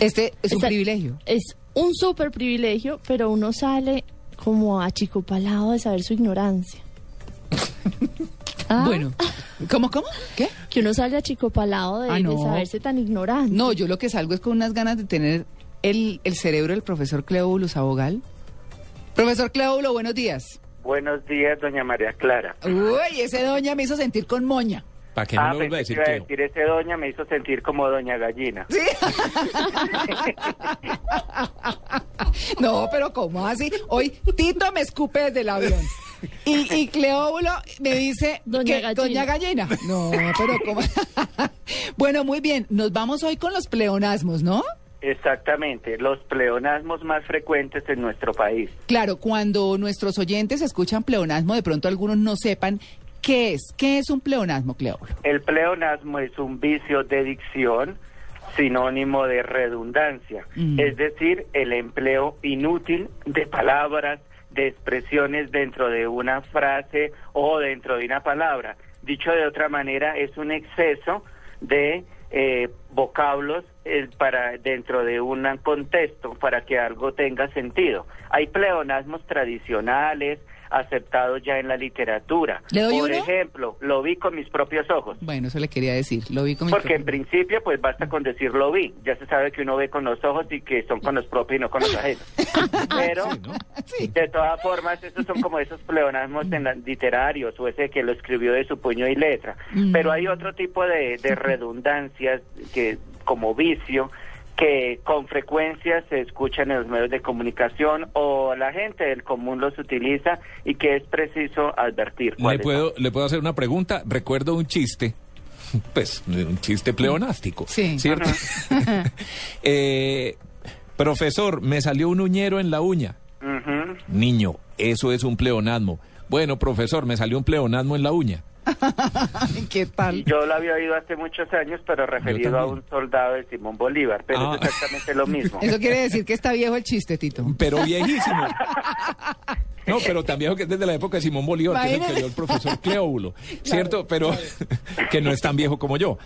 Este es un Esta- privilegio. Es un súper privilegio, pero uno sale como achicopalado de saber su ignorancia. Ah, Bueno, ¿cómo, cómo? ¿Qué? Que uno sale achicopalado de, Ah, no. de saberse tan ignorante. No, yo lo que salgo es con unas ganas de tener el, el cerebro del profesor Cleóbulo Abogal. Profesor Cleóbulo, buenos días. Buenos días, doña María Clara. Uy, ese doña me hizo sentir con moña. Para que no ah, lo vuelva a pensé decir que iba a Cleo. decir ese doña me hizo sentir como doña gallina. Sí. No, pero ¿cómo así? Hoy Tito me escupe desde el avión. Y, y Cleóbulo me dice Doña que Gallina. Doña Gallina. No, pero ¿cómo? Bueno, muy bien. Nos vamos hoy con los pleonasmos, ¿no? Exactamente, los pleonasmos más frecuentes en nuestro país. Claro, cuando nuestros oyentes escuchan pleonasmo, de pronto algunos no sepan qué es. ¿Qué es un pleonasmo, Cleóbulo? El pleonasmo es un vicio de dicción sinónimo de redundancia, Mm. es decir, el empleo inútil de palabras, de expresiones dentro de una frase o dentro de una palabra. Dicho de otra manera, es un exceso de eh, vocablos eh, para dentro de un contexto para que algo tenga sentido. Hay pleonasmos tradicionales aceptados ya en la literatura. ¿Le doy Por uno? ejemplo, lo vi con mis propios ojos. Bueno, eso le quería decir. Lo vi con mi Porque en principio, pues basta con decir lo vi. Ya se sabe que uno ve con los ojos y que son con los propios y no con los ajenos. Pero, Sí. de todas formas, estos son como esos pleonasmos en la- literarios o ese que lo escribió de su puño y letra. Mm. Pero hay otro tipo de, de redundancias que, como vicio, que con frecuencia se escuchan en los medios de comunicación o la gente del común los utiliza y que es preciso advertir. ¿Le puedo, ¿Le puedo hacer una pregunta? Recuerdo un chiste, pues un chiste pleonástico, Sí. ¿cierto? Eh, profesor, me salió un uñero en la uña. Ujú. Niño, eso es un pleonasmo. Bueno, profesor, me salió un pleonasmo en la uña. ¿Qué tal? Yo lo había oído hace muchos años, pero referido a un soldado de Simón Bolívar, pero Ah. es exactamente lo mismo. Eso quiere decir que está viejo el chiste, Tito. Pero viejísimo. No, pero tan viejo que es desde la época de Simón Bolívar, que es el que dio el profesor Cleóbulo, ¿cierto? Pero que no es tan viejo como yo.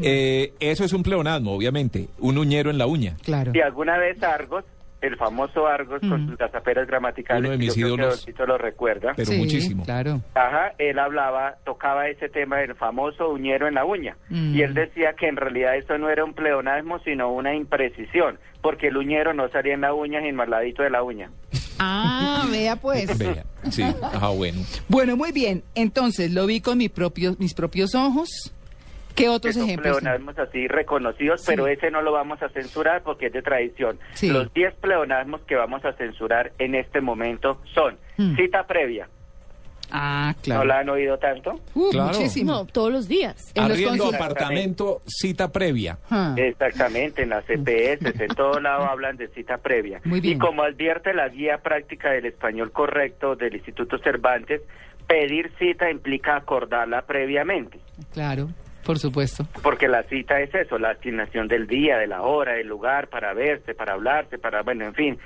Eh, eso es un pleonasmo, obviamente. Un uñero en la uña. Claro. Y alguna vez Argos, el famoso Argos con sus gazaperas gramaticales, Uno de mis que ídolos. Lo recuerda. Pero Sí, muchísimo. Claro. Ajá, él hablaba, tocaba ese tema del famoso uñero en la uña. Mm. Y él decía que en realidad eso no era un pleonasmo, sino una imprecisión, porque el uñero no salía en la uña, sino al ladito de la uña. Ah, vea pues. Vea, sí, ajá, bueno. Bueno, muy bien. Entonces, lo vi con mi propio- mis propios ojos. ¿Qué otros que son ejemplos? pleonasmos así reconocidos, pero ese no lo vamos a censurar porque es de tradición. Sí. Los 10 pleonasmos que vamos a censurar en este momento son Mm. cita previa. Ah, ¿No claro. la han oído tanto? Uh, Claro. Muchísimo. No, todos los días. En Arriendo apartamento, cita previa. Ah, Exactamente, en las CPS, en todo lado hablan de cita previa. Muy bien. Y como advierte la guía práctica del español correcto del Instituto Cervantes, pedir cita implica acordarla previamente. claro, por supuesto. Porque la cita es eso, la asignación del día, de la hora, del lugar, para verse, para hablarse, para, bueno, en fin.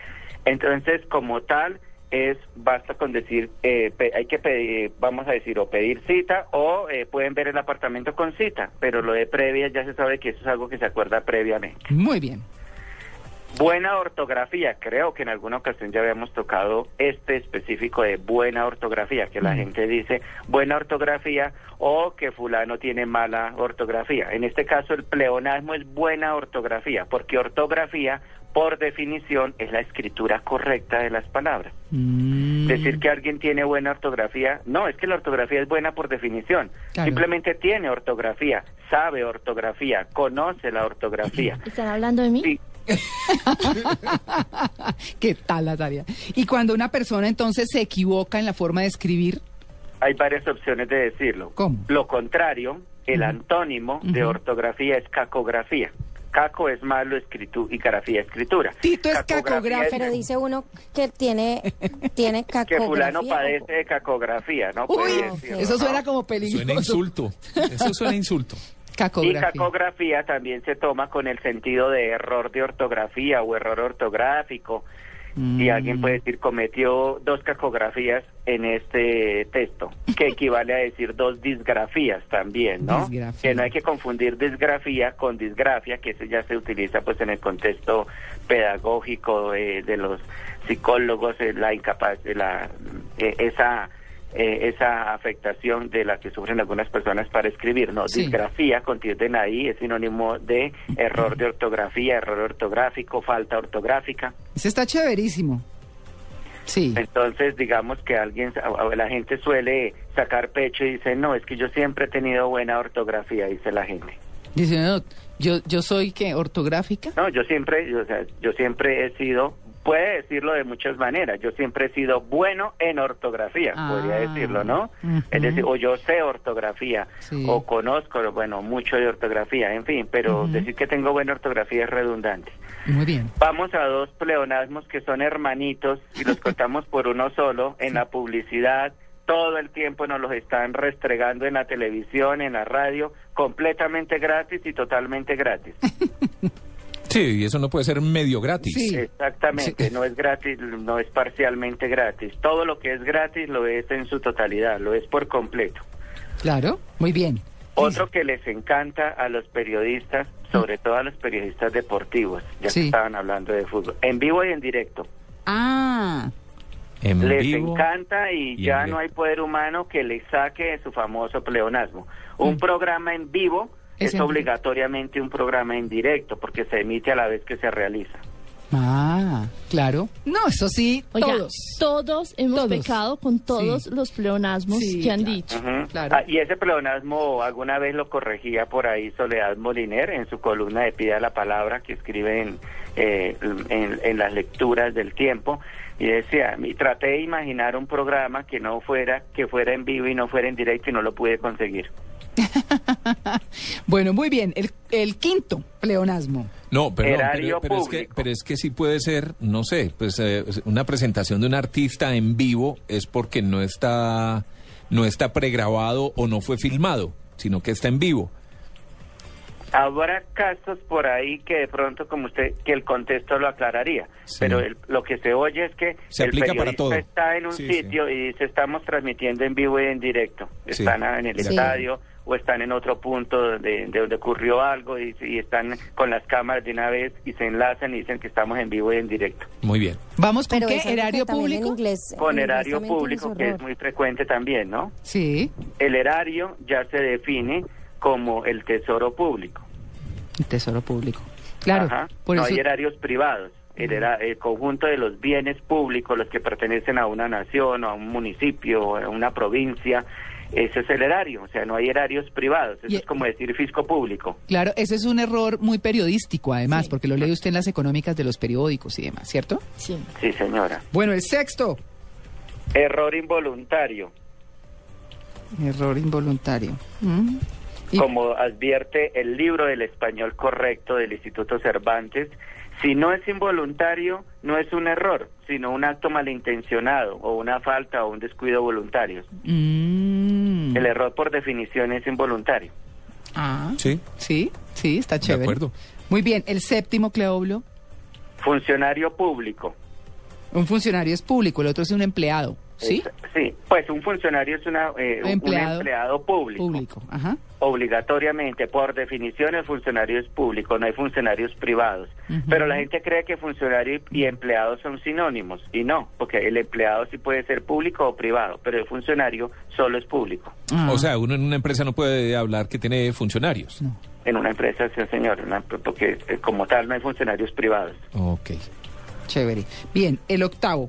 Entonces, como tal, es, basta con decir, eh, pe- hay que pedir, vamos a decir, o pedir cita, o eh, pueden ver el apartamento con cita, pero lo de previa ya se sabe que eso es algo que se acuerda previamente. Muy bien. Buena ortografía, creo que en alguna ocasión ya habíamos tocado este específico de buena ortografía, que la Mm. gente dice buena ortografía o que fulano tiene mala ortografía. En este caso el pleonasmo es buena ortografía, porque ortografía por definición es la escritura correcta de las palabras. Mm, Decir que alguien tiene buena ortografía, no, es que la ortografía es buena por definición. Claro. Simplemente tiene ortografía, sabe ortografía, conoce la ortografía. ¿Están hablando de mí? Sí, ¿Qué tal, Natalia? Y cuando una persona entonces se equivoca en la forma de escribir, Hay varias opciones de decirlo. ¿Cómo? Lo contrario, el antónimo de ortografía es cacografía. Caco es malo escritu y grafía escritura. Tito es Cacografía. Pero dice uno que tiene, tiene que cacografía. fulano o- padece de cacografía, ¿no? Uy, Puede decirlo, eso ¿no? suena como peligroso. Suena insulto. Eso suena insulto. Y Cacografía. también se toma con el sentido de error de ortografía o error ortográfico. Y alguien puede decir cometió dos cacografías en este texto, que equivale a decir dos disgrafías también, ¿no? Disgrafía. Que no hay que confundir disgrafía con disgrafia, que eso ya se utiliza pues en el contexto pedagógico eh, de los psicólogos, eh, la incapaz, la, eh, esa eh, esa afectación de la que sufren algunas personas para escribir. No, Sí. disgrafía con tilde en ahí es sinónimo de error de ortografía, error ortográfico, falta ortográfica. Ese está chéverísimo. Sí. Entonces, digamos que alguien, la gente suele sacar pecho y dice, no, es que yo siempre he tenido buena ortografía, dice la gente. Dice, no, yo, yo soy, ¿qué? ¿Ortográfica? No, yo siempre, yo, o sea, yo siempre he sido, puede decirlo de muchas maneras, yo siempre he sido bueno en ortografía, Ah, podría decirlo, ¿no? Es decir, o yo sé ortografía, Sí. o conozco, bueno, mucho de ortografía, en fin, pero decir que tengo buena ortografía es redundante. Muy bien. Vamos a dos pleonasmos que son hermanitos y los contamos por uno solo en la publicidad. Todo el tiempo nos los están restregando en la televisión, en la radio, completamente gratis y totalmente gratis. Sí, y eso no puede ser medio gratis. Sí. Exactamente, no es gratis, no es parcialmente gratis. Todo lo que es gratis lo es en su totalidad, lo es por completo. Claro, muy bien. Otro que les encanta a los periodistas, sobre todo a los periodistas deportivos, ya Sí. que estaban hablando de fútbol, en vivo y en directo. Ah, En les vivo. encanta y, ya no hay poder humano que le saque su famoso pleonasmo. Un Mm. programa en vivo Es es, en obligatoriamente un programa en directo porque se emite a la vez que se realiza. ah, claro. No, eso sí, Oiga, todos. todos hemos Todos. pecado con todos Sí. los pleonasmos Sí, que han claro. dicho. Claro. Ah, y ese pleonasmo alguna vez lo corregía por ahí Soledad Moliner en su columna de Pida la Palabra que escribe en, eh, en, en las lecturas del tiempo y decía, y traté de imaginar un programa que no fuera, que fuera en vivo y no fuera en directo y no lo pude conseguir. Bueno, muy bien. El, el quinto pleonasmo. No, perdón, pero, pero es que, pero es que sí puede ser, no sé, pues eh, una presentación de un artista en vivo es porque no está, no está pregrabado o no fue filmado, sino que está en vivo. Habrá casos por ahí que de pronto, como usted, que el contexto lo aclararía, Sí. pero el- lo que se oye es que Se el aplica para periodista todo. está en un Sí, sitio y dice estamos transmitiendo en vivo y en directo, Sí, están en el estadio o están en otro punto de, de donde ocurrió algo y, y están con las cámaras de una vez y se enlazan y dicen que estamos en vivo y en directo. Muy bien. ¿Vamos con Pero qué? ¿Erario En público? inglés, Con en erario público, que es muy frecuente también, ¿no? Sí, El erario ya se define como el tesoro público. el tesoro público. Claro, Ajá. por no eso... hay erarios privados. El, era- el conjunto de los bienes públicos, los que pertenecen a una nación o a un municipio o a una provincia, ese es el erario. O sea, no hay erarios privados. Eso Y- es como decir fisco público. Claro, ese es un error muy periodístico, además, porque lo lee usted en las económicas de los periódicos y demás, ¿cierto? Sí. Sí, señora. Bueno, el sexto. Error involuntario. Error involuntario. Mm. Y- Como advierte el libro del español correcto del Instituto Cervantes, si no es involuntario, no es un error, sino un acto malintencionado o una falta o un descuido voluntario. Mm. El error por definición es involuntario. Ah, Sí. sí, sí, está De chévere. acuerdo. Muy bien, el séptimo, Cleoblo. Funcionario público. Un funcionario es público, el otro es un empleado, ¿sí? Es- sí, pues un funcionario es una, eh, un- Empleado. un empleado público. Público, ajá. Obligatoriamente, por definición, el funcionario es público, no hay funcionarios privados. Pero la gente cree que funcionario y empleado son sinónimos, y no, porque el empleado sí puede ser público o privado, pero el funcionario solo es público. Ah, O sea, uno en una empresa no puede hablar que tiene funcionarios. no. En una empresa, sí, señor, una- porque eh, como tal no hay funcionarios privados. Ok. Chévere. Bien, el octavo.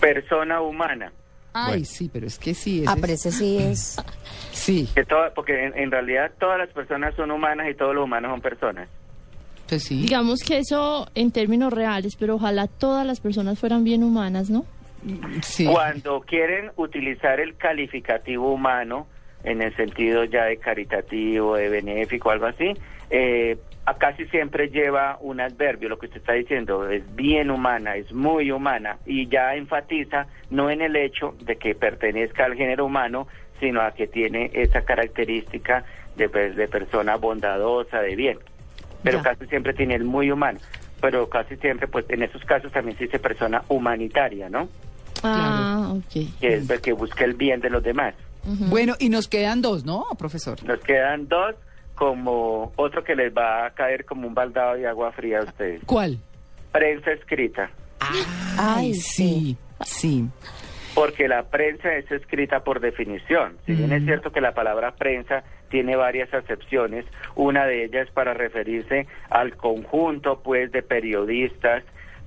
Persona humana. Ay, Bueno. sí, pero es que sí. ese Ah, es- pero ese sí es... Sí, Que toda- porque en, en realidad todas las personas son humanas y todos los humanos son personas. pues sí. Digamos que eso en términos reales, pero ojalá todas las personas fueran bien humanas, ¿no? sí. Cuando quieren utilizar el calificativo humano, en el sentido ya de caritativo, de benéfico, algo así, eh, casi siempre lleva un adverbio, lo que usted está diciendo, es bien humana, es muy humana, y ya enfatiza no en el hecho de que pertenezca al género humano, sino a que tiene esa característica de, pues, de persona bondadosa, de bien. Pero Ya. casi siempre tiene el muy humano. Pero casi siempre, pues en esos casos también se dice persona humanitaria, ¿no? Ah, ok. Que es el que busca el bien de los demás. Bueno, y nos quedan dos, ¿no, profesor? Nos quedan dos, como otro que les va a caer como un baldado de agua fría a ustedes. ¿Cuál? Prensa escrita. Ay, sí, sí. Porque la prensa es escrita por definición. Si bien es cierto que la palabra prensa tiene varias acepciones, una de ellas es para referirse al conjunto, pues, de periodistas,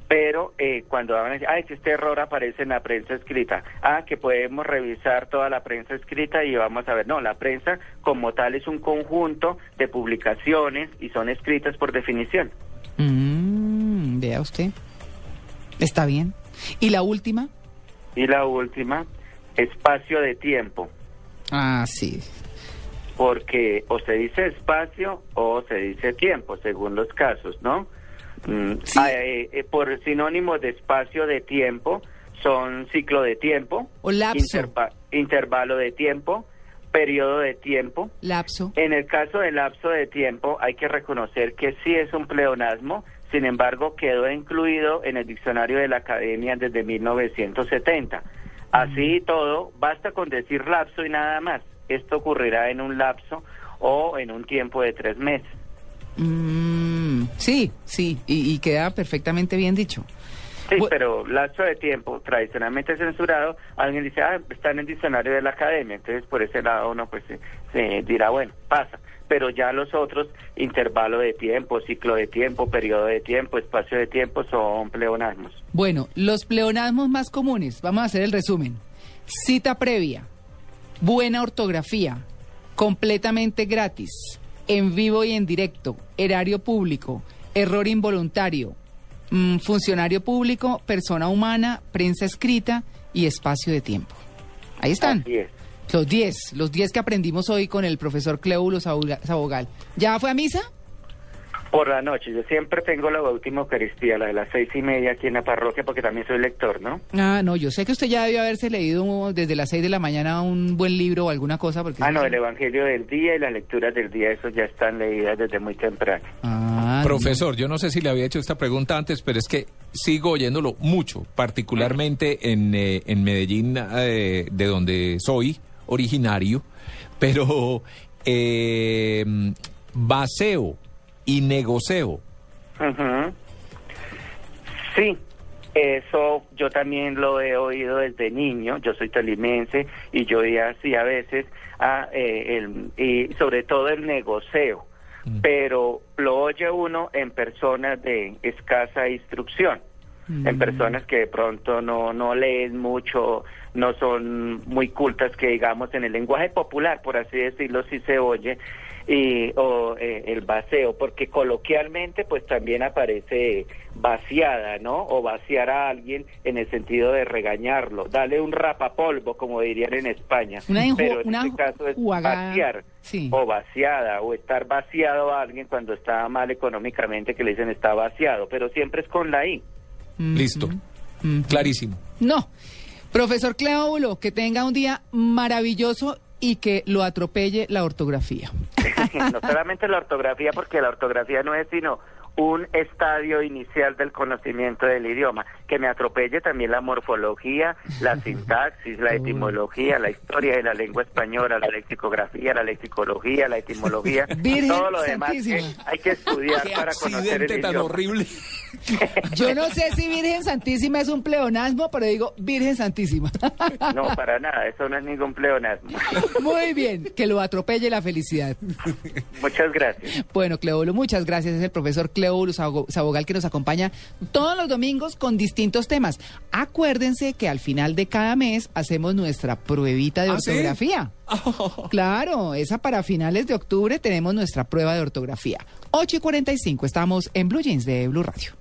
pero eh, cuando van a decir, ay, que este error aparece en la prensa escrita, ah, que podemos revisar toda la prensa escrita y vamos a ver, no, la prensa como tal es un conjunto de publicaciones y son escritas por definición. Mm, vea usted. Está bien. ¿Y la última? Y la última, espacio de tiempo. Ah, sí. porque o se dice espacio o se dice tiempo, según los casos, ¿no? Mm, Sí. ah, eh, eh, por sinónimos de espacio de tiempo son ciclo de tiempo, O lapso. interva- intervalo de tiempo, periodo de tiempo. Lapso. En el caso del lapso de tiempo hay que reconocer que sí es un pleonasmo, sin embargo quedó incluido en el diccionario de la academia desde 1970. Así y todo, basta con decir lapso y nada más. Esto ocurrirá en un lapso o en un tiempo de tres meses. Mm, sí, sí. Y, y queda perfectamente bien dicho. Sí, pero lapso de tiempo tradicionalmente censurado, alguien dice, ah, está en el diccionario de la academia, entonces por ese lado uno pues se, se dirá, bueno, pasa. Pero ya los otros, intervalo de tiempo, ciclo de tiempo, periodo de tiempo, espacio de tiempo, son pleonasmos. Bueno, los pleonasmos más comunes. Vamos a hacer el resumen. Cita previa. Buena ortografía. Completamente gratis. En vivo y en directo. Erario público. Error involuntario. mm, funcionario público. Persona humana. Prensa escrita. Y espacio de tiempo. Ahí están. Así es. Los 10. Los 10 que aprendimos hoy con el profesor Cleulo Saboga- Sabogal. ¿Ya fue a misa? Por la noche, yo siempre tengo la última Eucaristía, la de las seis y media aquí en la parroquia, porque también soy lector, ¿no? Ah, no, yo sé que usted ya debió haberse leído desde las 6 de la mañana un buen libro o alguna cosa. Porque Ah, no, el Evangelio del día y las lecturas del día, eso ya están leídas desde muy temprano. Ah, Profesor, yo no sé si le había hecho esta pregunta antes, pero es que sigo oyéndolo mucho, particularmente en, eh, en Medellín, eh, de donde soy originario, pero eh, baseo y negocio. Ujú. Sí, eso yo también lo he oído desde niño. Yo soy tolimense y yo oía así a veces, ah, eh, el- y sobre todo el negocio, pero lo oye uno en personas de escasa instrucción. En personas que de pronto no, no leen mucho, no son muy cultas, que digamos en el lenguaje popular, por así decirlo, sí se oye, y, o eh, el vaceo, porque coloquialmente pues también aparece vaciada, ¿no? O vaciar a alguien en el sentido de regañarlo, dale un rapapolvo, como dirían en España. Una Pero en una este caso es vaciar sí. o vaciada, o estar vaciado a alguien cuando está mal económicamente, que le dicen está vaciado, pero siempre es con la I. Listo. Clarísimo. No. Profesor Cleóbulo, que tenga un día maravilloso y que lo atropelle la ortografía. no solamente la ortografía, porque la ortografía no es sino un estadio inicial del conocimiento del idioma, que me atropelle también la morfología, la sintaxis, la etimología, la historia de la lengua española, la lexicografía, la lexicología, la etimología, Virgen todo lo demás que Santísima. hay que estudiar Qué para conocer el accidente tan idioma. horrible. Yo no sé si Virgen Santísima es un pleonasmo, pero digo Virgen Santísima. No, para nada, eso no es ningún pleonasmo. Muy bien, que lo atropelle la felicidad. Muchas gracias. Bueno, Cleóbulo, muchas gracias. Es el profesor Sabo- Sabogal que nos acompaña todos los domingos con distintos temas. Acuérdense que al final de cada mes hacemos nuestra pruebita de ¿Ah, sí? ortografía. Claro, esa para finales de octubre tenemos nuestra prueba de ortografía. 8 y 45, estamos en Blue Jeans de Blue Radio.